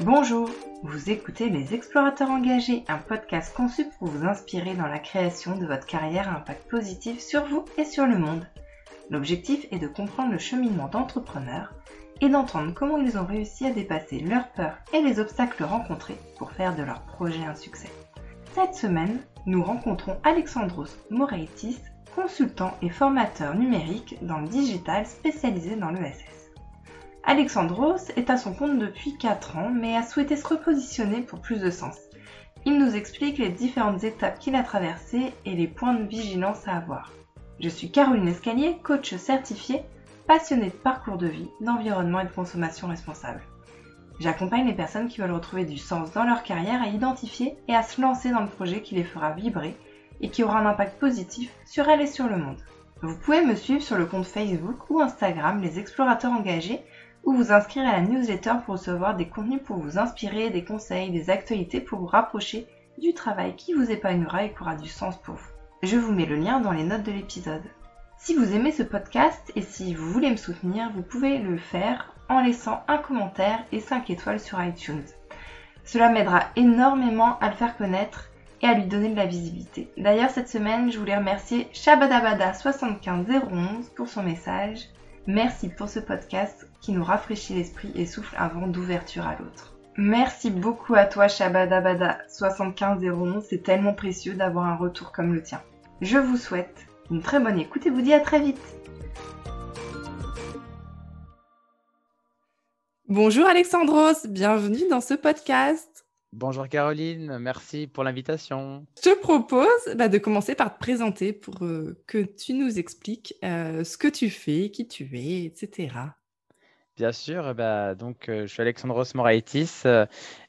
Bonjour, vous écoutez Les Explorateurs Engagés, un podcast conçu pour vous inspirer dans la création de votre carrière à impact positif sur vous et sur le monde. L'objectif est de comprendre le cheminement d'entrepreneurs et d'entendre comment ils ont réussi à dépasser leurs peurs et les obstacles rencontrés pour faire de leur projet un succès. Cette semaine, nous rencontrons Alexandros Moraitis, consultant et formateur numérique dans le digital spécialisé dans l'ESS. Alexandros est à son compte depuis 4 ans mais a souhaité se repositionner pour plus de sens. Il nous explique les différentes étapes qu'il a traversées et les points de vigilance à avoir. Je suis Caroline Escalier, coach certifiée, passionnée de parcours de vie, d'environnement et de consommation responsable. J'accompagne les personnes qui veulent retrouver du sens dans leur carrière à identifier et à se lancer dans le projet qui les fera vibrer et qui aura un impact positif sur elles et sur le monde. Vous pouvez me suivre sur le compte Facebook ou Instagram Les Explorateurs Engagés ou vous inscrire à la newsletter pour recevoir des contenus pour vous inspirer, des conseils, des actualités pour vous rapprocher du travail qui vous épanouira et qui aura du sens pour vous. Je vous mets le lien dans les notes de l'épisode. Si vous aimez ce podcast et si vous voulez me soutenir, vous pouvez le faire en laissant un commentaire et 5 étoiles sur iTunes. Cela m'aidera énormément à le faire connaître et à lui donner de la visibilité. D'ailleurs, cette semaine, je voulais remercier Shabadabada75011 pour son message. Merci pour ce podcast qui nous rafraîchit l'esprit et souffle un vent d'ouverture à l'autre. Merci beaucoup à toi Shabadabada75011, c'est tellement précieux d'avoir un retour comme le tien. Je vous souhaite une très bonne écoute et vous dis à très vite. Bonjour Alexandros, bienvenue dans ce podcast. Bonjour Caroline, merci pour l'invitation. Je te propose bah, de commencer par te présenter pour euh, que tu nous expliques euh, ce que tu fais, qui tu es, etc. Bien sûr, bah, donc, euh, je suis Alexandros Moraitis,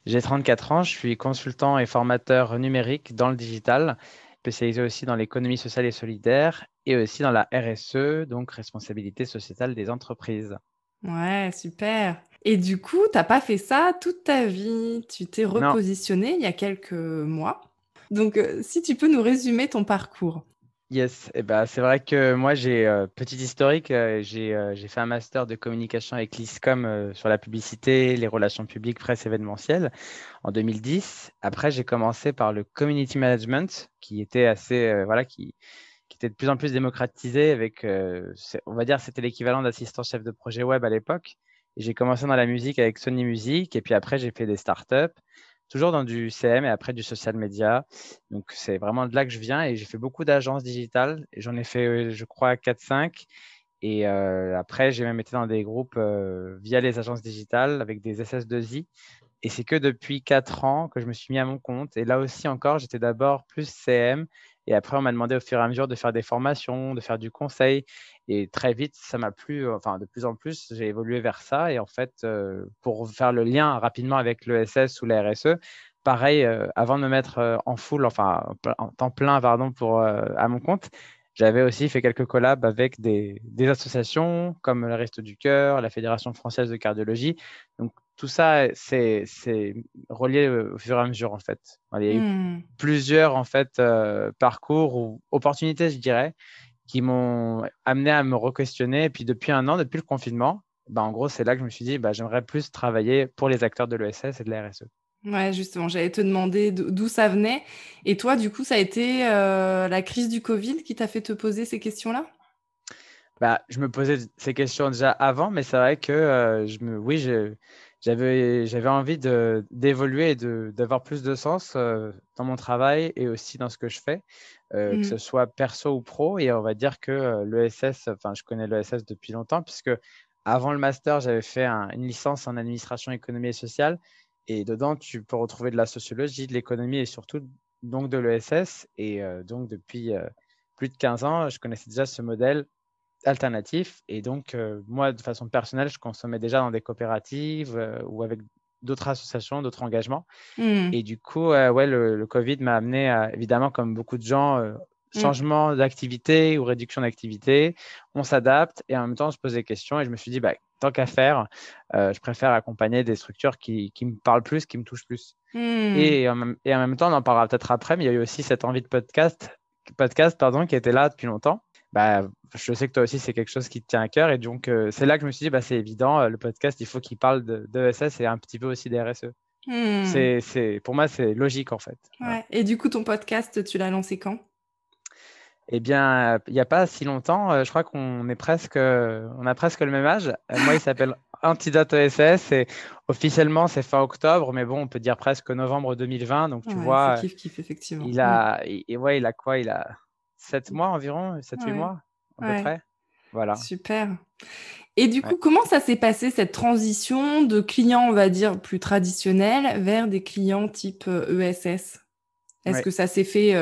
j'ai 34 ans, je suis consultant et formateur numérique dans le digital, spécialisé aussi dans l'économie sociale et solidaire et aussi dans la RSE, donc responsabilité sociétale des entreprises. Ouais, super. Et du coup, tu n'as pas fait ça toute ta vie. Tu t'es repositionné il y a quelques mois. Donc, euh, si tu peux nous résumer ton parcours. Yes, eh ben, c'est vrai que moi, j'ai euh, petit historique. Euh, j'ai fait un master de communication avec l'ISCOM sur la publicité, les relations publiques, presse événementielle en 2010. Après, j'ai commencé par le community management, qui était assez, voilà, qui, qui était de plus en plus démocratisé avec, on va dire, c'était l'équivalent d'assistant chef de projet web à l'époque. J'ai commencé dans la musique avec Sony Music et puis après j'ai fait des startups, toujours dans du CM et après du social media. Donc c'est vraiment de là que je viens et j'ai fait beaucoup d'agences digitales. J'en ai fait, euh, je crois, 4-5. Et euh, après, j'ai même été dans des groupes euh, via les agences digitales avec des SS2I. Et c'est que depuis 4 ans que je me suis mis à mon compte. Et là aussi encore, j'étais d'abord plus CM et après, on m'a demandé au fur et à mesure de faire des formations, de faire du conseil. Et très vite, ça m'a plu. Enfin, de plus en plus, j'ai évolué vers ça. Et en fait, euh, pour faire le lien rapidement avec l'ESS ou la RSE, pareil, euh, avant de me mettre euh, en full, enfin, en temps plein, pardon, pour, à mon compte, j'avais aussi fait quelques collabs avec des, des associations comme le Reste du Cœur, la Fédération française de cardiologie. Donc, tout ça, c'est relié au fur et à mesure, en fait. Il y a eu hmm. plusieurs, en fait, euh, parcours ou opportunités, je dirais, qui m'ont amené à me re-questionner. Et puis, depuis un an, depuis le confinement, bah, en gros, c'est là que je me suis dit, bah, j'aimerais plus travailler pour les acteurs de l'ESS et de la RSE. Ouais, justement, j'allais te demander d'où ça venait. Et toi, du coup, ça a été euh, la crise du Covid qui t'a fait te poser ces questions-là? Bah, Je me posais ces questions déjà avant, mais c'est vrai que euh, je me, oui, je, j'avais j'avais envie de d'évoluer et de d'avoir plus de sens euh, dans mon travail et aussi dans ce que je fais euh, que mmh. ce soit perso ou pro. Et on va dire que euh, l'ESS enfin je connais l'ESS depuis longtemps puisque avant le master j'avais fait une licence en administration économie et sociale. Et dedans tu peux retrouver de la sociologie de l'économie et surtout donc de l'ESS et donc depuis plus de 15 ans je connaissais déjà ce modèle alternatif. Et donc, euh, moi, de façon personnelle, je consommais déjà dans des coopératives euh, ou avec d'autres associations, d'autres engagements. Mmh. Et du coup, euh, ouais, le, Covid m'a amené, à, évidemment, comme beaucoup de gens, mmh. changement d'activité ou réduction d'activité. On s'adapte et en même temps, on se pose des questions. Et je me suis dit, bah, tant qu'à faire, je préfère accompagner des structures qui, qui, me parlent plus, qui me touchent plus. Mmh. Et, en même, et, en même, temps, on en parlera peut-être après, mais il y a eu aussi cette envie de podcast, podcast pardon, qui était là depuis longtemps. Bah, je sais que toi aussi, c'est quelque chose qui te tient à cœur. Et donc, c'est là que je me suis dit, bah, c'est évident, le podcast, il faut qu'il parle de, d'ESS et un petit peu aussi des RSE. Hmm. C'est, pour moi, c'est logique en fait. Ouais. Et du coup, ton podcast, tu l'as lancé quand? Eh bien, il n'y a pas si longtemps, euh, je crois qu'on est presque, on a presque le même âge. Euh, moi, il s'appelle Antidote ESS et officiellement, c'est fin octobre, mais bon, on peut dire presque novembre 2020. Donc, tu vois, kiff, kiff, effectivement. Il a, et, ouais, il a quoi? Il a 7 mois environ, 7-8 mois à peu près. Voilà. Super. Et du coup, comment ça s'est passé cette transition de clients, on va dire, plus traditionnels vers des clients type ESS euh, e Est-ce que ça s'est fait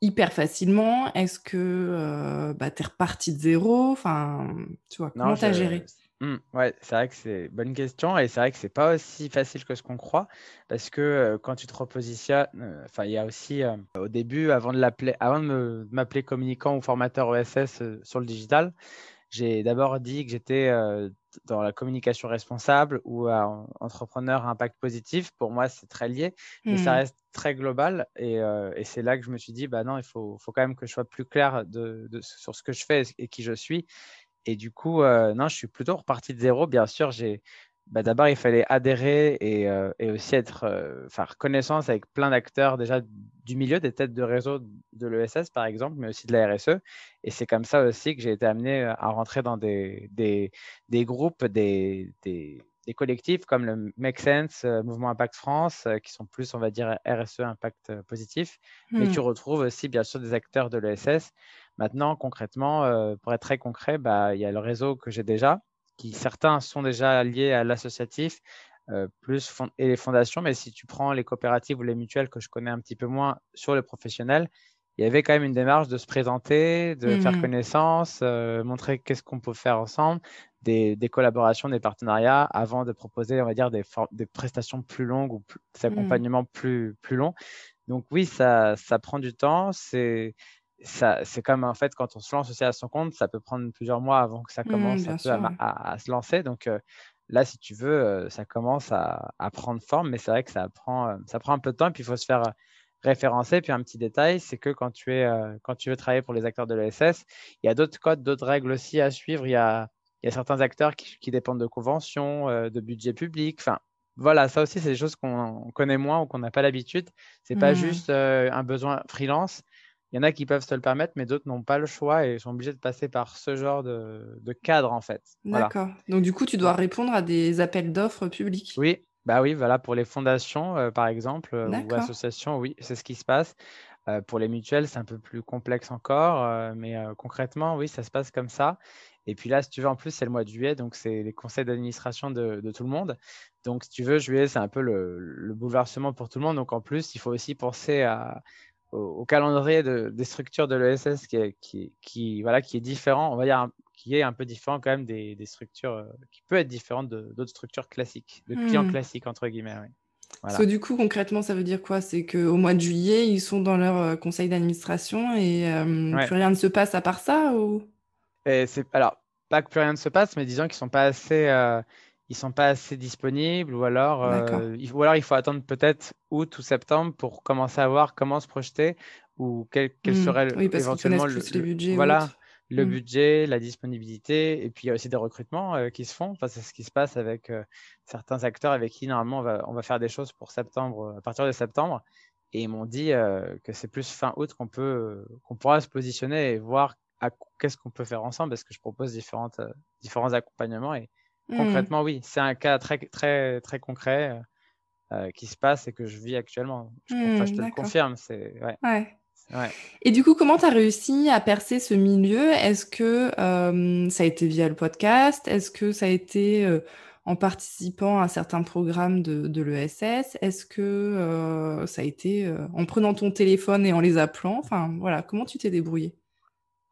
hyper facilement? Est-ce que euh, bah, tu es reparti de zéro? Enfin, tu vois, comment tu as géré? Mmh, ouais, c'est vrai que c'est une bonne question et c'est vrai que c'est pas aussi facile que ce qu'on croit parce que euh, quand tu te repositionnes, euh, enfin, il y a aussi au début, avant de l'appeler, avant de m'appeler communicant ou formateur ESS sur le digital, j'ai d'abord dit que j'étais dans la communication responsable ou entrepreneur à impact positif. Pour moi, c'est très lié, mais ça mmh. reste très global. Et, c'est là que je me suis dit, bah non, il faut, faut quand même que je sois plus clair de, sur ce que je fais et qui je suis. Et du coup, non, je suis plutôt reparti de zéro. Bien sûr, j'ai bah, d'abord, il fallait adhérer et, euh, aussi être, euh, faire connaissance avec plein d'acteurs déjà du milieu, des têtes de réseau de l'ESS par exemple, mais aussi de la RSE. Et c'est comme ça aussi que j'ai été amené euh, à rentrer dans des, des, des groupes, des, des, des, collectifs comme le Make Sense, Mouvement Impact France, qui sont plus, on va dire, RSE Impact Positif. Mais hmm. tu retrouves aussi, bien sûr, des acteurs de l'ESS. Maintenant, concrètement, pour être très concret, bah, il y a le réseau que j'ai déjà qui certains sont déjà liés à l'associatif, euh, plus et les fondations, mais si tu prends les coopératives ou les mutuelles que je connais un petit peu moins sur le professionnel, il y avait quand même une démarche de se présenter, de faire mmh connaissance, euh, montrer qu'est-ce qu'on peut faire ensemble, des, collaborations, des partenariats, avant de proposer, on va dire, des, des prestations plus longues ou des mmh. accompagnements plus, plus longs. Donc oui, ça, ça prend du temps. C'est c'est comme en fait quand on se lance aussi à son compte, ça peut prendre plusieurs mois avant que ça mmh, commence à, se lancer. Donc euh, là, si tu veux, euh, ça commence à, prendre forme, mais c'est vrai que ça prend, euh, ça prend un peu de temps et puis il faut se faire référencer. Puis un petit détail, c'est que quand tu, es, quand tu veux travailler pour les acteurs de l'ESS, il y a d'autres codes, d'autres règles aussi à suivre. Il y a, il y a certains acteurs qui, dépendent de conventions, de budget public. Enfin, voilà, ça aussi, c'est des choses qu'on connaît moins ou qu'on n'a pas l'habitude. C'est n'est pas mmh. juste un besoin freelance il y en a qui peuvent se le permettre, mais d'autres n'ont pas le choix et sont obligés de passer par ce genre de, cadre, en fait. D'accord. Donc, du coup, tu dois répondre à des appels d'offres publics. Oui, bah oui, voilà, pour les fondations, euh, par exemple, euh, ou associations, oui, c'est ce qui se passe. Euh, pour les mutuelles, c'est un peu plus complexe encore, mais concrètement, oui, ça se passe comme ça. Et puis là, si tu veux, en plus, c'est le mois de juillet, donc c'est les conseils d'administration de, tout le monde. Donc, si tu veux, juillet, c'est un peu le, le, bouleversement pour tout le monde. Donc, en plus, il faut aussi penser à, au, calendrier de, des structures de l'ESS qui est, qui, qui, voilà, qui est différent, on va dire, qui est un peu différent quand même des, des structures, euh, qui peut être différente d'autres structures classiques, de clients hmm. classiques, entre guillemets. Oui. Voilà. du coup, concrètement, ça veut dire quoi? C'est qu'au mois de juillet, ils sont dans leur euh, conseil d'administration et euh, plus rien ne se passe à part ça ou? Et Alors, pas que plus rien ne se passe, mais disons qu'ils ne sont pas assez ils sont pas assez disponibles ou alors, euh, il, ou alors il faut attendre peut-être août ou septembre pour commencer à voir comment se projeter ou quel, quel mmh. serait oui, éventuellement le. Voilà, le mmh. budget, la disponibilité et puis il y a aussi des recrutements euh, qui se font. Enfin, c'est ce qui se passe avec euh, certains acteurs avec qui normalement on va, on va, faire des choses pour septembre, à partir de septembre. Et ils m'ont dit que c'est plus fin août qu'on peut, qu'on pourra se positionner et voir qu'est-ce qu'on peut faire ensemble parce que je propose différentes, différents accompagnements et Mmh. Concrètement, oui, c'est un cas très, très, très concret euh, euh, qui se passe et que je vis actuellement. Je, mmh, je te le confirme. C'est, ouais. Ouais. Et du coup, comment tu as réussi à percer ce milieu? Est-ce que euh, ça a été via le podcast? Est-ce que ça a été en participant à certains programmes de, de l'ESS Est-ce que ça a été en prenant ton téléphone et en les appelant? Enfin, voilà, comment tu t'es débrouillé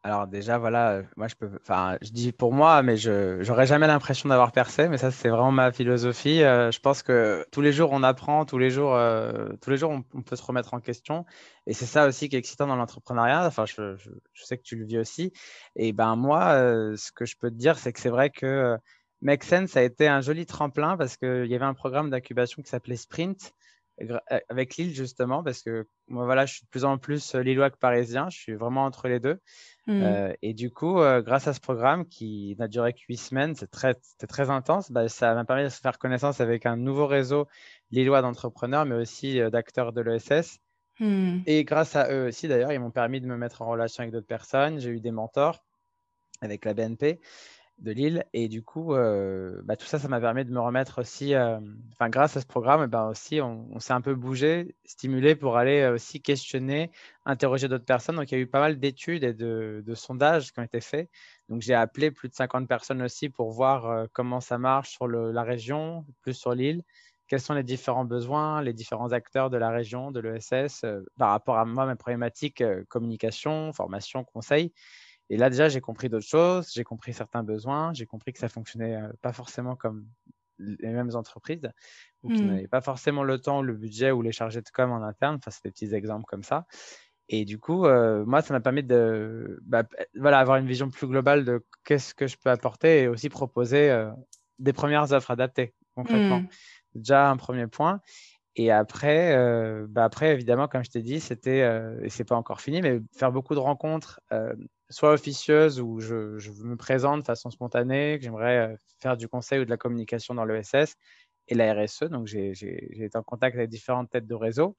alors déjà, voilà, euh, moi je peux, enfin, je dis pour moi, mais je n'aurais jamais l'impression d'avoir percé, mais ça c'est vraiment ma philosophie. Euh, je pense que tous les jours on apprend, tous les jours, euh, tous les jours on, peut se remettre en question, et c'est ça aussi qui est excitant dans l'entrepreneuriat. Enfin, je, sais que tu le vis aussi. Et ben moi, ce que je peux te dire, c'est que c'est vrai que Make Sense a été un joli tremplin parce qu'il y avait un programme d'incubation qui s'appelait Sprint avec Lille justement, parce que moi, voilà, je suis de plus en plus lillois que parisien, je suis vraiment entre les deux. Mmh. et du coup, grâce à ce programme qui n'a duré que huit semaines, c'est très, très intense, bah, ça m'a permis de se faire connaissance avec un nouveau réseau lillois d'entrepreneurs, mais aussi d'acteurs de l'ESS. Mmh. Et grâce à eux aussi, d'ailleurs, ils m'ont permis de me mettre en relation avec d'autres personnes. J'ai eu des mentors avec la BNP de Lille. Et du coup, euh, bah, tout ça, ça m'a permis de me remettre aussi, euh, enfin, grâce à ce programme, eh ben aussi, on, s'est un peu bougé, stimulé pour aller euh, aussi questionner, interroger d'autres personnes. Donc, il y a eu pas mal d'études et de, sondages qui ont été faits. Donc, j'ai appelé plus de 50 personnes aussi pour voir comment ça marche sur la région, plus sur l'île. Quels sont les différents besoins, les différents acteurs de la région, de l'ESS, par rapport à moi, mes problématiques, communication, formation, conseil. Et là, déjà, j'ai compris d'autres choses, j'ai compris certains besoins, j'ai compris que ça fonctionnait euh, pas forcément comme les mêmes entreprises, ou qui mmh. n'avaient pas forcément le temps, le budget ou les chargés de com en interne. Enfin, c'est des petits exemples comme ça. Et du coup, euh, moi, ça m'a permis de bah, voilà, avoir une vision plus globale de qu'est-ce que je peux apporter et aussi proposer euh, des premières offres adaptées, concrètement. Mmh. Déjà, un premier point. Et après, bah après, évidemment, comme je t'ai dit, c'était, et c'est pas encore fini, mais faire beaucoup de rencontres soit officieuse où je, me présente de façon spontanée, que j'aimerais euh, faire du conseil ou de la communication dans l'ESS et la RSE. Donc, j'ai été en contact avec différentes têtes de réseau.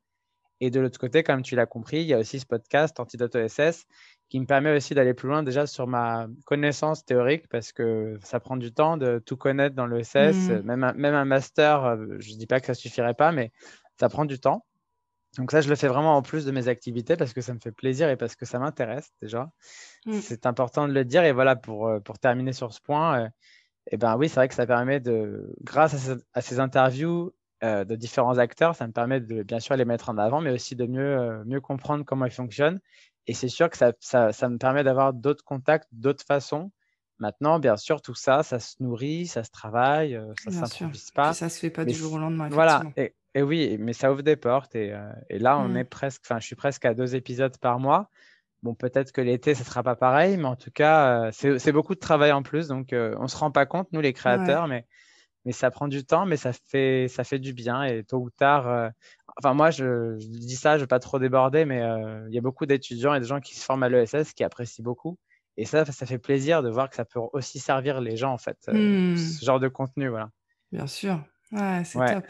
Et de l'autre côté, comme tu l'as compris, il y a aussi ce podcast Antidote ESS qui me permet aussi d'aller plus loin déjà sur ma connaissance théorique parce que ça prend du temps de tout connaître dans l'ESS. Mmh. Même, un, même un master, euh, je ne dis pas que ça suffirait pas, mais ça prend du temps. Donc ça, je le fais vraiment en plus de mes activités parce que ça me fait plaisir et parce que ça m'intéresse déjà. Mmh. C'est important de le dire. Et voilà, pour, euh, pour terminer sur ce point, euh, eh ben oui, c'est vrai que ça permet de, grâce à, ces interviews euh, de différents acteurs, ça me permet de bien sûr les mettre en avant, mais aussi de mieux, mieux comprendre comment ils fonctionnent. Et c'est sûr que ça, ça, ça me permet d'avoir d'autres contacts, d'autres façons. Maintenant, bien sûr, tout ça, ça se nourrit, ça se travaille, ça ne s'improvise pas. ça se fait pas du jour au lendemain. Voilà, et oui, mais ça ouvre des portes. Et, euh, et là, on mmh. est presque, enfin, je suis presque à deux épisodes par mois. Bon, peut-être que l'été, ce sera pas pareil, mais en tout cas, euh, c'est beaucoup de travail en plus. Donc, euh, on se rend pas compte, nous, les créateurs, mais, mais ça prend du temps, mais ça fait, ça fait du bien. Et tôt ou tard, enfin, moi, je, dis ça, je veux pas trop déborder, mais il y a beaucoup d'étudiants et de gens qui se forment à l'ESS qui apprécient beaucoup. Et ça, ça fait plaisir de voir que ça peut aussi servir les gens, en fait, mmh. ce genre de contenu, voilà. Bien sûr. Ouais, c'est top.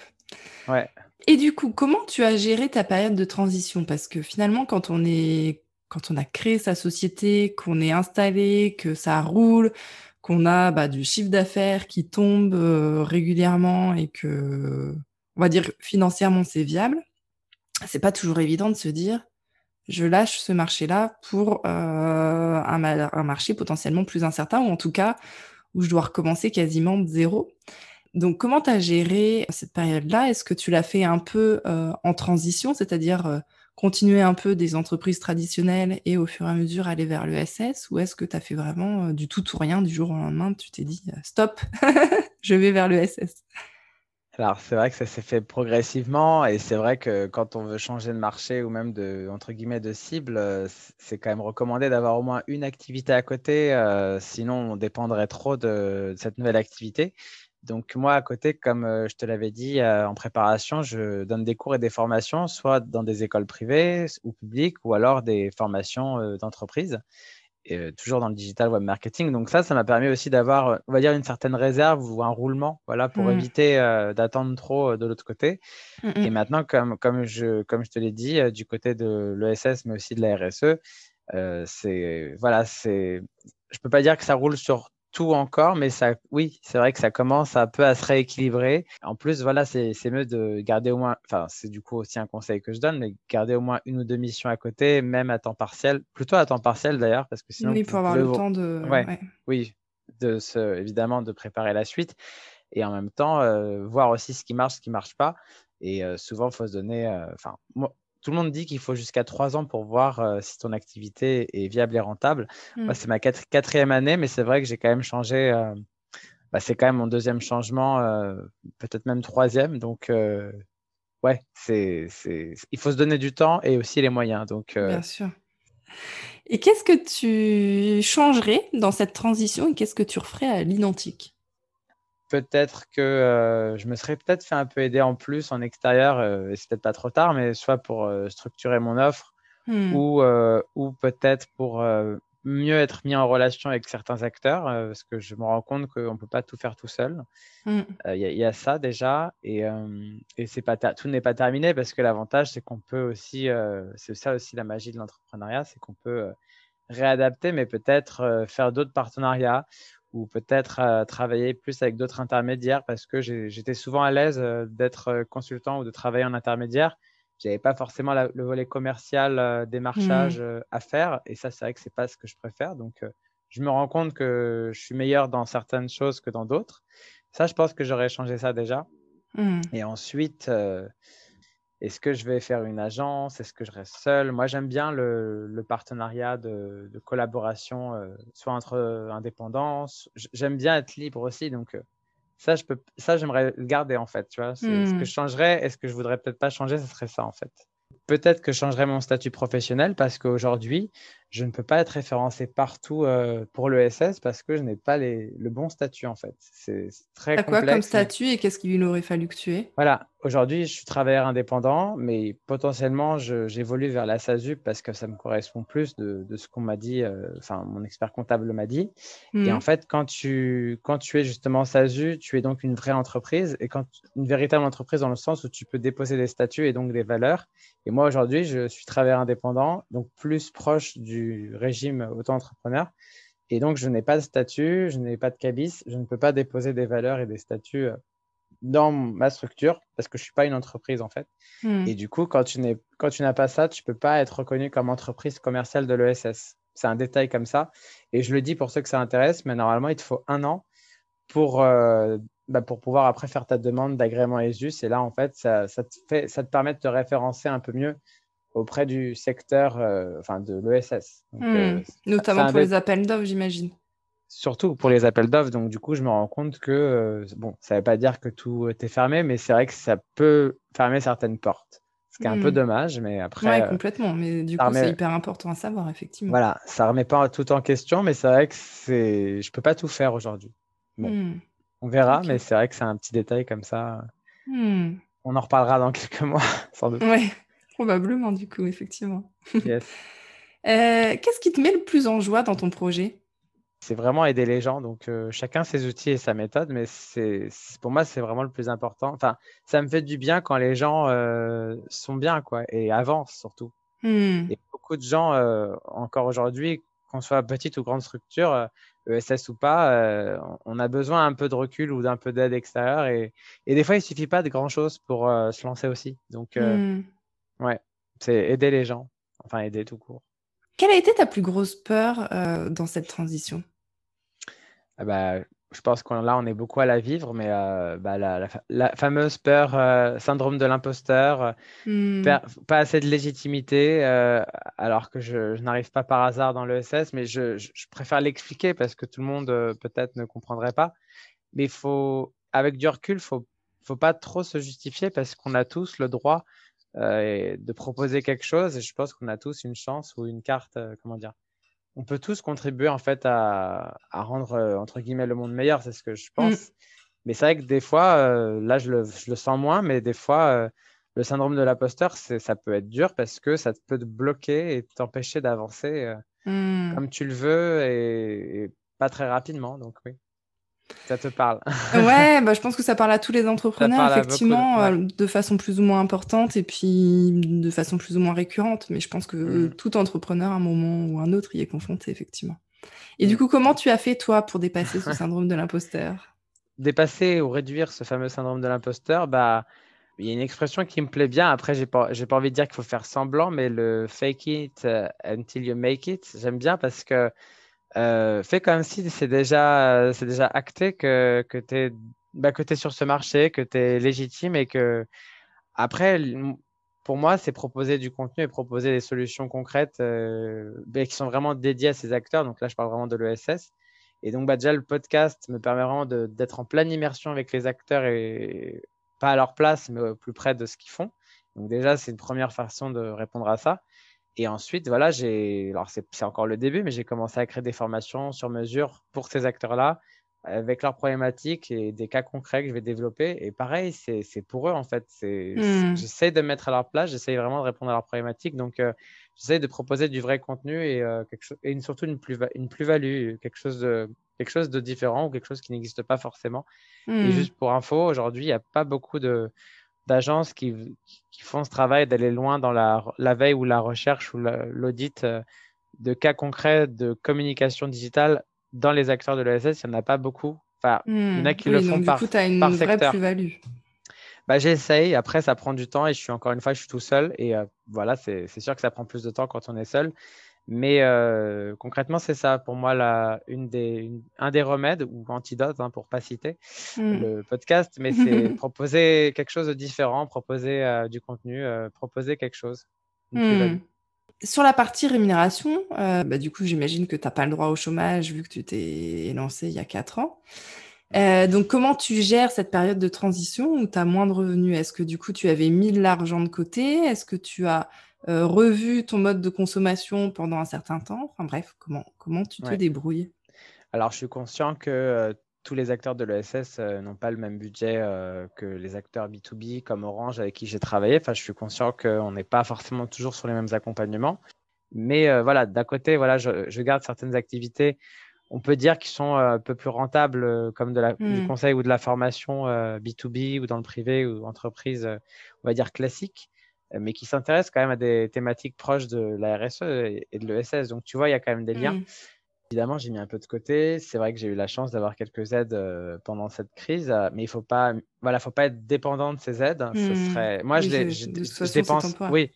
Et du coup, comment tu as géré ta période de transition? Parce que finalement, quand on est, quand on a créé sa société, qu'on est installé, que ça roule, qu'on a bah, du chiffre d'affaires qui tombe euh, régulièrement et que, on va dire financièrement c'est viable, c'est pas toujours évident de se dire je lâche ce marché-là pour euh, un, un, marché potentiellement plus incertain ou en tout cas où je dois recommencer quasiment de zéro. Donc, comment tu as géré cette période-là? Est-ce que tu l'as fait un peu euh, en transition, c'est-à-dire euh, continuer un peu des entreprises traditionnelles et au fur et à mesure aller vers l'ESS Ou est-ce que tu as fait vraiment euh, du tout ou rien du jour au lendemain Tu t'es dit, stop, je vais vers l'ESS alors, c'est vrai que ça s'est fait progressivement et c'est vrai que quand on veut changer de marché ou même de, cible, c'est quand même recommandé d'avoir au moins une activité à côté, sinon on dépendrait trop de cette nouvelle activité. Donc moi, à côté, comme euh, je te l'avais dit euh, en préparation, je donne des cours et des formations, soit dans des écoles privées ou publiques, ou alors des formations euh, d'entreprise, toujours dans le digital web marketing. Donc ça, ça m'a permis aussi d'avoir, on va dire, une certaine réserve ou un roulement, voilà, pour mmh. éviter d'attendre trop de l'autre côté. Mmh, et mmh. maintenant, comme, comme, je, comme je te l'ai dit, du côté de l'ESS, mais aussi de la RSE, c'est voilà, c'est, je peux pas dire que ça roule sur tout encore, mais ça, oui, c'est vrai que ça commence un peu à se rééquilibrer. En plus, voilà, c'est mieux de garder au moins, enfin, c'est du coup aussi un conseil que je donne, mais garder au moins une ou deux missions à côté, même à temps partiel, plutôt à temps partiel d'ailleurs, parce que sinon. Oui, pour avoir le temps de. Ouais, Oui, de se, évidemment, de préparer la suite et en même temps, euh, voir aussi ce qui marche, ce qui marche pas. Et euh, souvent, il faut se donner, euh, enfin, moi, tout le monde dit qu'il faut jusqu'à trois ans pour voir euh, si ton activité est viable et rentable. Moi, mmh. c'est ma quatrième année, mais c'est vrai que j'ai quand même changé. Euh, bah, c'est quand même mon deuxième changement, euh, peut-être même troisième. Donc, ouais, c'est, il faut se donner du temps et aussi les moyens. Donc, Bien sûr. Et qu'est-ce que tu changerais dans cette transition et qu'est-ce que tu referais à l'identique? Peut-être que je me serais peut-être fait un peu aider en plus en extérieur, et c'est peut-être pas trop tard, mais soit pour structurer mon offre hmm. ou, ou peut-être pour mieux être mis en relation avec certains acteurs, parce que je me rends compte qu'on ne peut pas tout faire tout seul. Hmm. Il y, a ça déjà, et, et c'est pas tout n'est pas terminé, parce que l'avantage, c'est qu'on peut aussi, c'est ça aussi la magie de l'entrepreneuriat, c'est qu'on peut réadapter, mais peut-être faire d'autres partenariats ou peut-être euh, travailler plus avec d'autres intermédiaires parce que j'étais souvent à l'aise euh, d'être euh, consultant ou de travailler en intermédiaire. Je n'avais pas forcément le volet commercial, démarchage mmh. à faire. Et ça, c'est vrai que ce n'est pas ce que je préfère. Donc, je me rends compte que je suis meilleur dans certaines choses que dans d'autres. Ça, je pense que j'aurais changé ça déjà. Mmh. Et ensuite, est-ce que je vais faire une agence? Est-ce que je reste seul Moi, j'aime bien le, partenariat de, collaboration, euh, soit entre euh, indépendants. J'aime bien être libre aussi. Donc, euh, ça, je peux, ça, j'aimerais le garder en fait. Tu vois, ce que mmh. je changerais, est-ce que je voudrais peut-être pas changer Ce serait ça en fait. Peut-être que je changerais mon statut professionnel parce qu'aujourd'hui, je ne peux pas être référencé partout euh, pour l'ESS parce que je n'ai pas le bon statut en fait. C'est très T'as quoi comme statut et qu'est-ce qu'il aurait fallu que tu aies? Voilà, aujourd'hui je suis travailleur indépendant, mais potentiellement j'évolue vers la SASU parce que ça me correspond plus de, ce qu'on m'a dit, euh, enfin mon expert comptable m'a dit. Et en mmh. fait, quand tu, quand tu es justement SASU, tu es donc une vraie entreprise et quand une véritable entreprise dans le sens où tu peux déposer des statuts et donc des valeurs. Et moi aujourd'hui, je suis travailleur indépendant, donc plus proche du régime auto-entrepreneur. Et donc, je n'ai pas de statut, je n'ai pas de cabis, je ne peux pas déposer des valeurs et des statuts euh, dans ma structure parce que je ne suis pas une entreprise en fait. Hmm. Et du coup, quand tu n'as pas ça, tu ne peux pas être reconnu comme entreprise commerciale de l'ESS. C'est un détail comme ça. Et je le dis pour ceux que ça intéresse, mais normalement, il te faut un an pour, euh, bah, pour pouvoir après faire ta demande d'agrément ESUS. Et là, en fait, ça, ça, te fait, ça te permet de te référencer un peu mieux auprès du secteur, euh, enfin de l'ESS. Hmm. Euh, Notamment pour les appels d'offres, j'imagine. Surtout pour les appels d'offres. Donc, du coup, je me rends compte que, euh, bon, ça ne veut pas dire que tout est fermé, mais c'est vrai que ça peut fermer certaines portes. Ce qui est un peu hmm. dommage, mais après. Oui, complètement. Mais du coup, c'est hyper important à savoir, effectivement. Voilà, ça ne remet pas tout en question, mais c'est vrai que c'est... je ne peux pas tout faire aujourd'hui. Bon, hmm. On verra, mais c'est vrai que c'est un petit détail comme ça. On en reparlera dans quelques mois, sans doute. Ouais. Probablement, du coup, effectivement. Euh, qu'est-ce qui te met le plus en joie dans ton projet? C'est vraiment aider les gens. Donc, euh, chacun ses outils et sa méthode, mais c'est pour moi, c'est vraiment le plus important. Enfin, ça me fait du bien quand les gens euh, sont bien, quoi, et avancent surtout. Hmm. Et beaucoup de gens, encore aujourd'hui, qu'on soit petite ou grande structure, ESS ou pas, on a besoin un peu de recul ou d'un peu d'aide extérieure. Et, et, des fois, il suffit pas de grand-chose pour se lancer aussi. Donc, hmm. Ouais, c'est aider les gens, enfin aider tout court. Quelle a été ta plus grosse peur euh, dans cette transition? Ah bah, Je pense qu'on là, on est beaucoup à la vivre, mais euh, bah, la, fameuse peur, euh, syndrome de l'imposteur, hmm. pas assez de légitimité, alors que je, n'arrive pas par hasard dans l'ESS, mais je, je préfère l'expliquer parce que tout le monde peut-être ne comprendrait pas. Mais il faut, avec du recul, faut, faut pas trop se justifier parce qu'on a tous le droit euh, de proposer quelque chose. Et je pense qu'on a tous une chance ou une carte, euh, comment dire. On peut tous contribuer en fait à, rendre euh, entre guillemets le monde meilleur, c'est ce que je pense. Mm. Mais c'est vrai que des fois, là je le, je le, sens moins, mais des fois, le syndrome de l'imposteur, ça peut être dur parce que ça peut te bloquer et t'empêcher d'avancer mm. comme tu le veux et, pas très rapidement. Donc oui. Ça te parle. ouais, bah, je pense que ça parle à tous les entrepreneurs, effectivement, de... Euh, de... façon plus ou moins importante et puis de façon plus ou moins récurrente. Mais je pense que mm. tout entrepreneur, à un moment ou un autre, y est confronté, effectivement. Et du mm. coup, comment tu as fait, toi, pour dépasser ce syndrome de l'imposteur? Dépasser ou réduire ce fameux syndrome de l'imposteur, bah, il y a une expression qui me plaît bien. Après, j'ai pas, pas envie de dire qu'il faut faire semblant, mais le fake it uh, until you make it, j'aime bien parce que euh, fais comme si c'est déjà, c'est déjà acté que, que tu es, bah, sur ce marché, que tu es légitime et que après, pour moi, c'est proposer du contenu et proposer des solutions concrètes euh, bah, qui sont vraiment dédiées à ces acteurs. Donc là, je parle vraiment de l'ESS. Et donc, bah, déjà, le podcast me permet vraiment d'être en pleine immersion avec les acteurs et pas à leur place, mais au plus près de ce qu'ils font. Donc déjà, c'est une première façon de répondre à ça. Et ensuite, voilà, j'ai, alors c'est encore le début, mais j'ai commencé à créer des formations sur mesure pour ces acteurs-là, avec leurs problématiques et des cas concrets que je vais développer. Et pareil, c'est pour eux, en fait. Mmh. J'essaie de mettre à leur place, j'essaie vraiment de répondre à leurs problématiques. Donc, euh, j'essaie de proposer du vrai contenu et, euh, quelque chose, et surtout une plus-value, quelque, chose de, quelque chose de différent ou quelque chose qui n'existe pas forcément. Et mmh. juste pour info, aujourd'hui, il n'y a pas beaucoup d'agences qui, qui, font ce travail d'aller loin dans la, la, veille ou la recherche ou l'audit euh, de cas concrets de communication digitale dans les acteurs de l'ESS, il n'y en a pas beaucoup. Enfin, il y en a hmm. qui le font donc, par, du coup, as une vraie plus-value. Bah, J'essaye, après ça prend du temps et je suis encore une fois, je suis tout seul et euh, voilà, c'est sûr que ça prend plus de temps quand on est seul. Mais euh, concrètement, c'est ça pour moi la, une des, un des remèdes ou antidotes hein, pour pas citer hmm. le podcast, mais c'est proposer quelque chose de différent, proposer euh, du contenu, proposer quelque chose. Hmm. Sur la partie rémunération, euh, bah, du coup, j'imagine que tu n'as pas le droit au chômage vu que tu t'es lancé il y a quatre ans. Euh, donc, comment tu gères cette période de transition où tu as moins de revenus? Est-ce que du coup, tu avais mis de l'argent de côté? Est-ce que tu as euh, revu ton mode de consommation pendant un certain temps? Enfin bref, comment, comment tu te débrouilles? Alors, je suis conscient que tous les acteurs de l'ESS euh, n'ont pas le même budget euh, que les acteurs B2B comme Orange avec qui j'ai travaillé. Enfin, je suis conscient qu'on n'est pas forcément toujours sur les mêmes accompagnements. Mais euh, voilà, d'un côté, voilà, je, garde certaines activités, on peut dire, qui sont un peu plus rentables, comme de la, du hmm. conseil ou de la formation B2B ou dans le privé ou entreprise, on va dire classique, mais qui s'intéressent quand même à des thématiques proches de la RSE et de l'ESS. Donc, tu vois, il y a quand même des liens. Hmm. Évidemment, j'ai mis un peu de côté. C'est vrai que j'ai eu la chance d'avoir quelques aides euh, pendant cette crise, euh, mais il faut pas, voilà, faut pas être dépendant de ces aides. Ce mmh. serait, moi, je, dépense, oui,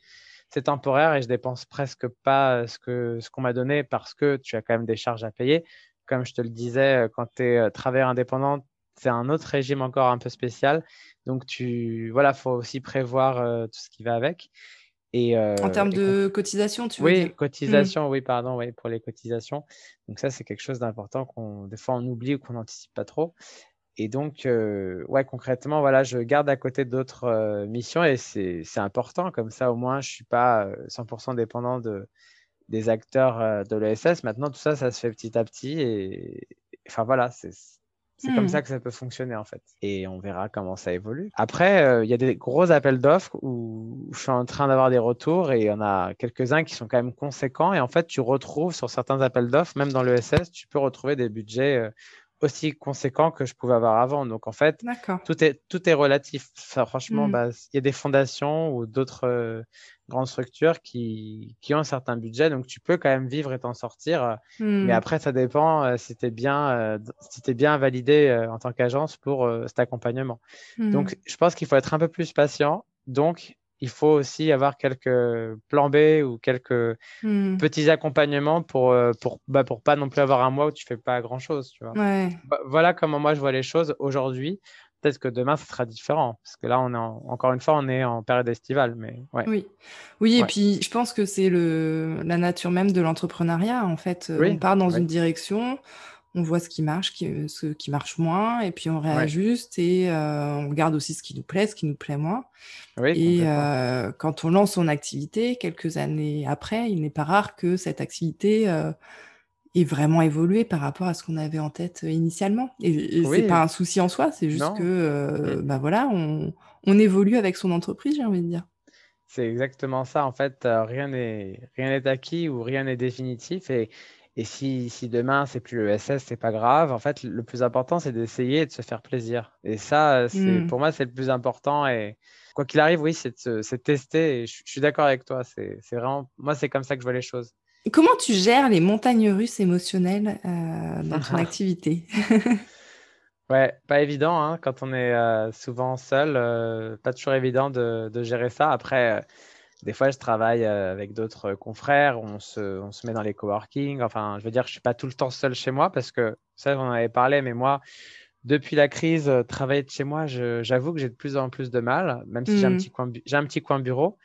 c'est temporaire et je dépense presque pas ce que ce qu'on m'a donné parce que tu as quand même des charges à payer. Comme je te le disais, euh, quand tu es travailleur indépendant, c'est un autre régime encore un peu spécial. Donc tu, voilà, faut aussi prévoir tout ce qui va avec. Et, en termes de cotisation, tu veux oui, mmh. cotisation, oui, pardon, oui, pour les cotisations. Donc ça, c'est quelque chose d'important qu'on des fois on oublie ou qu'on n'anticipe pas trop. Et donc, ouais, concrètement, voilà, je garde à côté d'autres missions et c'est important. Comme ça, au moins, je suis pas 100% dépendant de, des acteurs de l'ESS. Maintenant, tout ça, ça se fait petit à petit. Et enfin, voilà, c'est c'est comme mmh. ça que ça peut fonctionner en fait. Et on verra comment ça évolue. Après, euh, il y a des gros appels d'offres où je suis en train d'avoir des retours et il y en a quelques-uns qui sont quand même conséquents. Et en fait, tu retrouves sur certains appels d'offres, même dans l'ESS, tu peux retrouver des budgets euh, aussi conséquent que je pouvais avoir avant. Donc en fait, tout est, tout est relatif. franchement, mmh. bah, il y a des fondations ou d'autres euh, grandes structures qui, qui, ont un certain budget, donc tu peux quand même vivre et t'en sortir. Mais mmh. après, ça dépend euh, si tu es, bien, euh, si bien validé en tant qu'agence pour cet accompagnement. Donc mmh. je pense qu'il faut être un peu plus patient. Donc il faut aussi avoir quelques plans B ou quelques hmm. petits accompagnements pour euh, pour bah, pour pas non plus avoir un mois où tu fais pas grand chose tu vois. Bah, voilà comment moi je vois les choses aujourd'hui. Peut-être que demain ce sera différent parce que là on est encore une fois on est en période estivale mais oui. Oui et puis je pense que c'est le la nature même de l'entrepreneuriat en fait. On part dans une direction on voit ce qui marche, qui, ce qui marche moins, et puis on réajuste et euh, on regarde aussi ce qui nous plaît, ce qui nous plaît moins. et euh, quand on lance son activité, quelques années après, il n'est pas rare que cette activité euh, ait vraiment évolué par rapport à ce qu'on avait en tête initialement. Et, c'est pas un souci en soi, c'est juste que, bah voilà, on, on évolue avec son entreprise, j'ai envie de dire. C'est exactement ça. En fait, rien n'est rien n'est acquis ou rien n'est définitif et et si, si demain, c'est plus le SS, c'est pas grave. En fait, le plus important, c'est d'essayer et de se faire plaisir. Et ça, mmh. pour moi, c'est le plus important. Et quoi qu'il arrive, oui, c'est de, tester. Et je, suis d'accord avec toi. C'est, vraiment, moi, c'est comme ça que je vois les choses. Comment tu gères les montagnes russes émotionnelles euh, dans ton activité? Ouais, pas évident hein, quand on est euh, souvent seul, euh, pas toujours évident de, de gérer ça. Après, des fois, je travaille euh, avec d'autres confrères, on se, on se met dans les coworking. Enfin, je veux dire, je ne suis pas tout le temps seul chez moi parce que ça, on en avait parlé, mais moi, depuis la crise, euh, travailler de chez moi, j'avoue que j'ai de plus en plus de mal, même si j'ai un, mmh. petit coin, un petit coin bureau.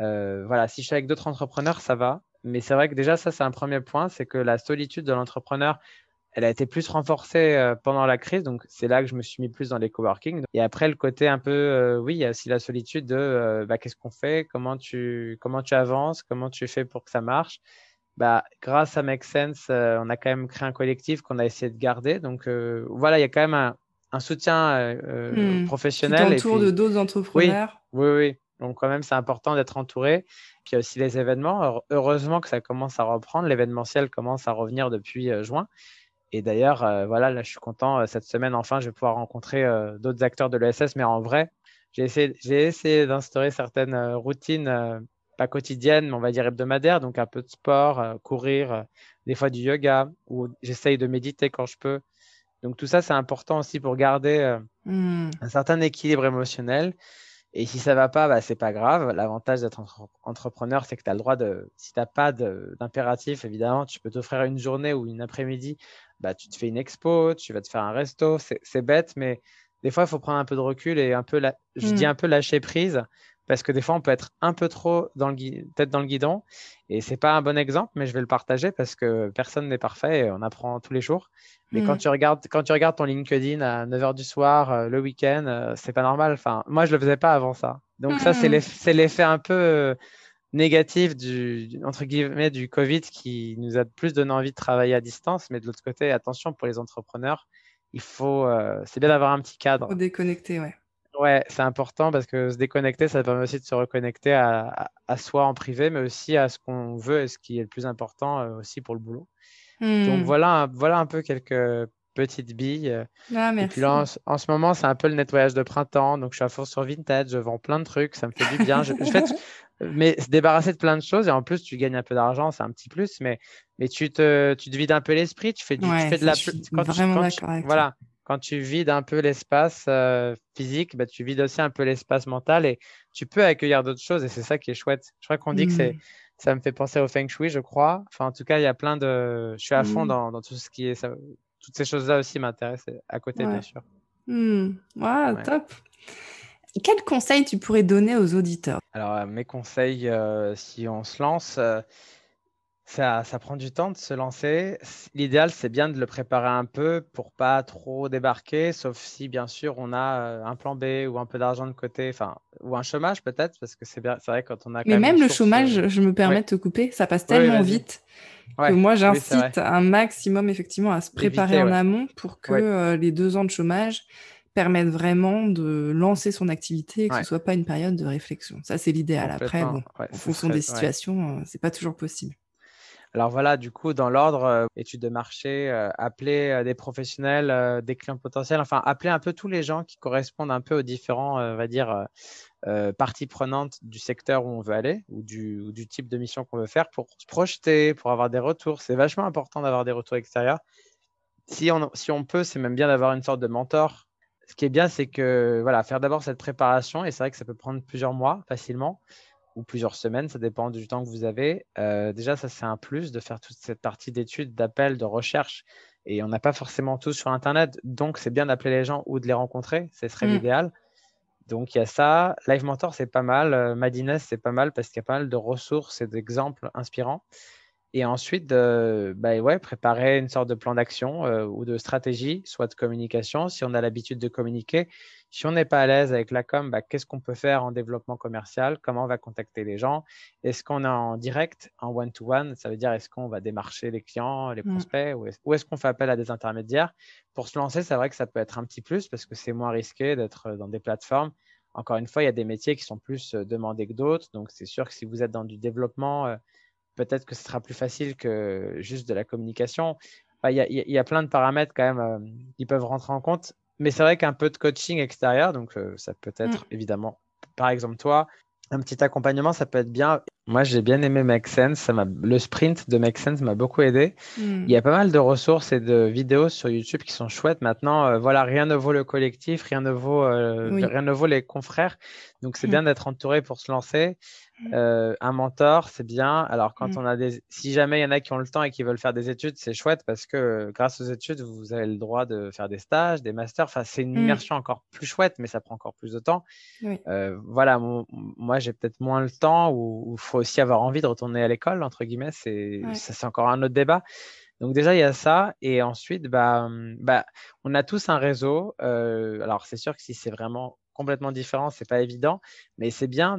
Euh, voilà, si je suis avec d'autres entrepreneurs, ça va. Mais c'est vrai que déjà, ça, c'est un premier point, c'est que la solitude de l'entrepreneur, elle a été plus renforcée euh, pendant la crise. Donc, c'est là que je me suis mis plus dans les coworking. Et après, le côté un peu, euh, oui, il y a aussi la solitude de euh, bah, qu'est-ce qu'on fait, comment tu, comment tu avances, comment tu fais pour que ça marche? bah, grâce à Make Sense, euh, on a quand même créé un collectif qu'on a essayé de garder. Donc voilà, il y a quand même un, un soutien hmm. professionnel. Tu t'entoures de d'autres entrepreneurs. Oui, oui, oui. Donc quand même, c'est important d'être entouré. Puis il y a aussi les événements. Heureusement que ça commence à reprendre. L'événementiel commence à revenir depuis juin. Et d'ailleurs, voilà, là, je suis content. Cette semaine, enfin, je vais pouvoir rencontrer d'autres acteurs de l'ESS, mais en vrai, j'ai essayé, essayé d'instaurer certaines euh, routines, euh, pas quotidiennes, mais on va dire hebdomadaires, donc un peu de sport, euh, courir, des fois du yoga, ou j'essaye de méditer quand je peux. Donc tout ça, c'est important aussi pour garder mmh. un certain équilibre émotionnel. Et si ça va pas, bah, c'est pas grave. L'avantage d'être entrepreneur, c'est que tu as le droit de, si tu n'as pas d'impératif, évidemment, tu peux t'offrir une journée ou une après-midi, bah, tu te fais une expo, tu vas te faire un resto. C'est bête, mais des fois, il faut prendre un peu de recul et un peu, la... je dis mm. un peu lâcher prise parce que des fois, on peut être un peu trop dans le tête dans le guidon et c'est pas un bon exemple, mais je vais le partager parce que personne n'est parfait et on apprend tous les jours. Mais quand mm. tu regardes, quand tu regardes ton LinkedIn à 9h du soir, euh, le week-end, euh, c'est pas normal. Enfin, moi, je le faisais pas avant ça. Donc ça, c'est mm. l'effet un peu négatif du, entre guillemets, du Covid qui nous a plus donné envie de travailler à distance. Mais de l'autre côté, attention pour les entrepreneurs, il faut, euh, c'est bien d'avoir un petit cadre. Faut déconnecter, ouais. Ouais, c'est important parce que se déconnecter, ça permet aussi de se reconnecter à, soi en privé, mais aussi à ce qu'on veut et ce qui est le plus important euh, aussi pour le boulot. Donc hmm. voilà, voilà un peu quelques petites billes. Ah, merci. Et puis là, en, ce moment, c'est un peu le nettoyage de printemps. Donc je suis à fond sur Vintage, je vends plein de trucs, ça me fait du bien. je, fais, mais se débarrasser de plein de choses et en plus, tu gagnes un peu d'argent, c'est un petit plus, mais mais tu te, tu te vides un peu l'esprit, tu fais, du, tu fais de la. Quand vraiment tu, Voilà, quand tu vides un peu l'espace euh, physique, bah, tu vides aussi un peu l'espace mental et tu peux accueillir d'autres choses et c'est ça qui est chouette. Je crois qu'on dit que c'est. Mmh. Ça me fait penser au feng shui, je crois. Enfin, en tout cas, il y a plein de. Je suis à fond mmh. dans, dans, tout ce qui est. Ça... Toutes ces choses-là aussi m'intéressent à côté, bien sûr. Mmh. top. Quels conseils tu pourrais donner aux auditeurs? Alors, euh, mes conseils, euh, si on se lance, ça, ça, prend du temps de se lancer. L'idéal, c'est bien de le préparer un peu pour pas trop débarquer, sauf si, bien sûr, on a euh, un plan B ou un peu d'argent de côté, enfin, ou un chômage peut-être, parce que c'est vrai quand on a. Mais même, le chômage, euh, je me permets de te couper, ça passe tellement vite que moi, j'incite un maximum effectivement à se préparer en amont pour que euh, les deux ans de chômage permettent vraiment de lancer son activité et que ce soit pas une période de réflexion. Ça, c'est l'idéal. Après, bon, en fonction des situations, c'est pas toujours possible. Alors voilà, du coup, dans l'ordre, euh, études de marché, euh, appeler euh, des professionnels, des clients potentiels, enfin, appeler un peu tous les gens qui correspondent un peu aux différents, on va dire, parties prenantes du secteur où on veut aller ou du, du type de mission qu'on veut faire pour se projeter, pour avoir des retours. C'est vachement important d'avoir des retours extérieurs. Si on, si on peut, c'est même bien d'avoir une sorte de mentor. Ce qui est bien, c'est que voilà, faire d'abord cette préparation, et c'est vrai que ça peut prendre plusieurs mois facilement ou plusieurs semaines, ça dépend du temps que vous avez. Euh, déjà, ça c'est un plus de faire toute cette partie d'études, d'appels, de recherche. Et on n'a pas forcément tout sur Internet, donc c'est bien d'appeler les gens ou de les rencontrer, ce serait mmh. l'idéal. Donc il y a ça. Live Mentor, c'est pas mal. Euh, Madines, c'est pas mal parce qu'il y a pas mal de ressources et d'exemples inspirants. Et ensuite, bah ouais, préparer une sorte de plan d'action euh, ou de stratégie, soit de communication, si on a l'habitude de communiquer. Si on n'est pas à l'aise avec la com, bah, qu'est-ce qu'on peut faire en développement commercial? Comment on va contacter les gens? Est-ce qu'on est en direct, en one-to-one? Ça veut dire est-ce qu'on va démarcher les clients, les mmh. prospects ou est-ce qu'on fait appel à des intermédiaires? Pour se lancer, c'est vrai que ça peut être un petit plus parce que c'est moins risqué d'être dans des plateformes. Encore une fois, il y a des métiers qui sont plus euh, demandés que d'autres. Donc, c'est sûr que si vous êtes dans du développement, euh, peut-être que ce sera plus facile que juste de la communication. Il y, a plein de paramètres quand même euh, qui peuvent rentrer en compte. Mais c'est vrai qu'un peu de coaching extérieur, donc euh, ça peut être mm. évidemment, par exemple toi, un petit accompagnement, ça peut être bien. Moi, j'ai bien aimé Make Sense. Ça le sprint de Make Sense m'a beaucoup aidé. Mm. Il y a pas mal de ressources et de vidéos sur YouTube qui sont chouettes. Maintenant, euh, voilà, rien ne vaut le collectif, rien ne vaut, rien ne vaut les confrères. Donc, c'est mm. bien d'être entouré pour se lancer. Mmh. Euh, un mentor, c'est bien. Alors, quand on a des, si jamais il y en a qui ont le temps et qui veulent faire des études, c'est chouette parce que grâce aux études, vous avez le droit de faire des stages, des masters. Enfin, c'est une immersion encore plus chouette, mais ça prend encore plus de temps. Euh, voilà, moi, j'ai peut-être moins le temps ou faut aussi avoir envie de retourner à l'école, entre guillemets. C'est, ça, c'est encore un autre débat. Donc déjà, il y a ça. Et ensuite, bah, bah, on a tous un réseau. Euh, alors, c'est sûr que si c'est vraiment complètement différents, c'est pas évident, mais c'est bien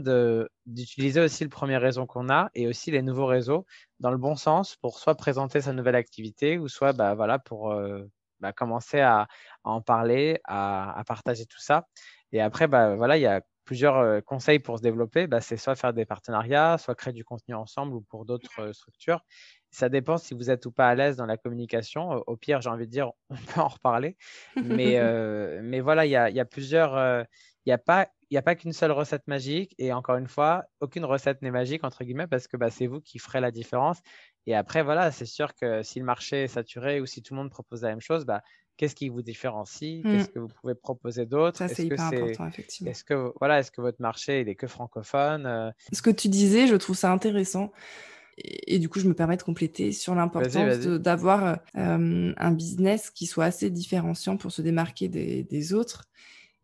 d'utiliser aussi le premier réseau qu'on a et aussi les nouveaux réseaux dans le bon sens pour soit présenter sa nouvelle activité ou soit bah, voilà, pour euh, bah, commencer à, en parler, à, partager tout ça. Et après, bah, voilà, il y a plusieurs euh, conseils pour se développer. Bah, c'est soit faire des partenariats, soit créer du contenu ensemble ou pour d'autres euh, structures. Ça dépend si vous êtes ou pas à l'aise dans la communication. Au pire, j'ai envie de dire, on peut en reparler. Mais, mais voilà, il y a, y a, plusieurs. Il n'y a pas, a pas qu'une seule recette magique. Et encore une fois, aucune recette n'est magique, entre guillemets, parce que bah, c'est vous qui ferez la différence. Et après, voilà, c'est sûr que si le marché est saturé ou si tout le monde propose la même chose, bah, qu'est-ce qui vous différencie? Mmh. Qu'est-ce que vous pouvez proposer d'autre? Ça, c'est hyper important, effectivement. Est-ce que, voilà, est-ce que votre marché, il est que francophone euh? Ce que tu disais, je trouve ça intéressant. Et, du coup, je me permets de compléter sur l'importance d'avoir euh, un business qui soit assez différenciant pour se démarquer des, des autres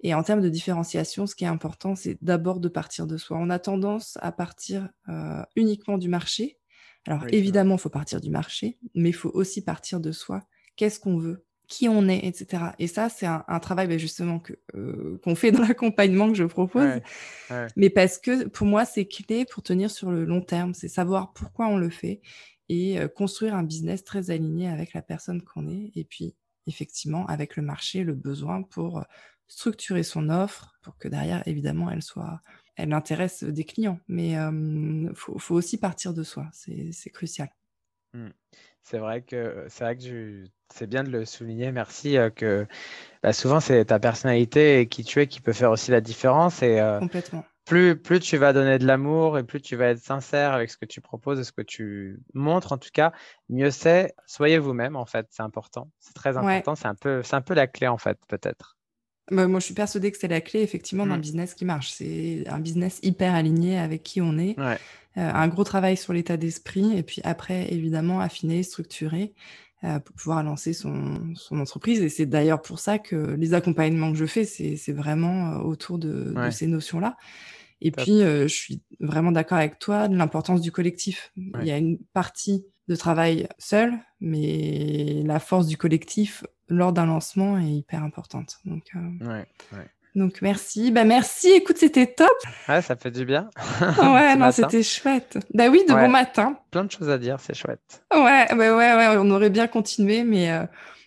et en termes de différenciation, ce qui est important, c'est d'abord de partir de soi. On a tendance à partir euh, uniquement du marché. Alors évidemment, il faut partir du marché, mais il faut aussi partir de soi. Qu'est-ce qu'on veut? Qui on est, etc. Et ça, c'est un, travail ben, justement que euh, qu'on fait dans l'accompagnement que je propose. Mais parce que pour moi, c'est clé pour tenir sur le long terme. C'est savoir pourquoi on le fait et euh, construire un business très aligné avec la personne qu'on est. Et puis, effectivement, avec le marché, le besoin pour structurer son offre pour que derrière, évidemment, elle soit, elle intéresse des clients. Mais il faut, aussi partir de soi, c'est crucial. Mmh. C'est vrai que c'est vrai que c'est bien de le souligner. Merci que bah, souvent c'est ta personnalité et qui tu es qui peut faire aussi la différence et complètement. Plus, plus tu vas donner de l'amour et plus tu vas être sincère avec ce que tu proposes et ce que tu montres en tout cas, mieux c'est. Soyez vous-même en fait, c'est important, c'est très important. C'est un peu, c'est un peu la clé en fait peut-être. Bah, moi, je suis persuadée que c'est la clé, effectivement, d'un mmh. business qui marche. C'est un business hyper aligné avec qui on est. Euh, un gros travail sur l'état d'esprit. Et puis après, évidemment, affiner, structurer euh, pour pouvoir lancer son, son entreprise. Et c'est d'ailleurs pour ça que les accompagnements que je fais, c'est vraiment euh, autour de, de ces notions-là. Et puis, je suis vraiment d'accord avec toi de l'importance du collectif. Il y a une partie de travail seul, mais la force du collectif lors d'un lancement est hyper importante. Donc, euh, donc merci. Bah merci. Écoute, c'était top. Ouais, ça fait du bien. ouais, non, c'était chouette. Bah oui, de bon matin. Plein de choses à dire, c'est chouette. Ouais, bah ouais, ouais, on aurait bien continué, mais. Euh,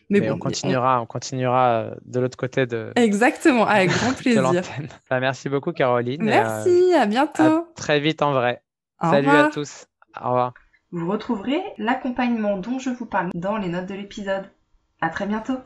mais, on continuera, on... continuera euh, de l'autre côté de. Exactement, avec grand plaisir. bah, merci beaucoup, Caroline. Merci, à bientôt. très vite en vrai. Salut à tous. Au revoir. Vous retrouverez l'accompagnement dont je vous parle dans les notes de l'épisode. À très bientôt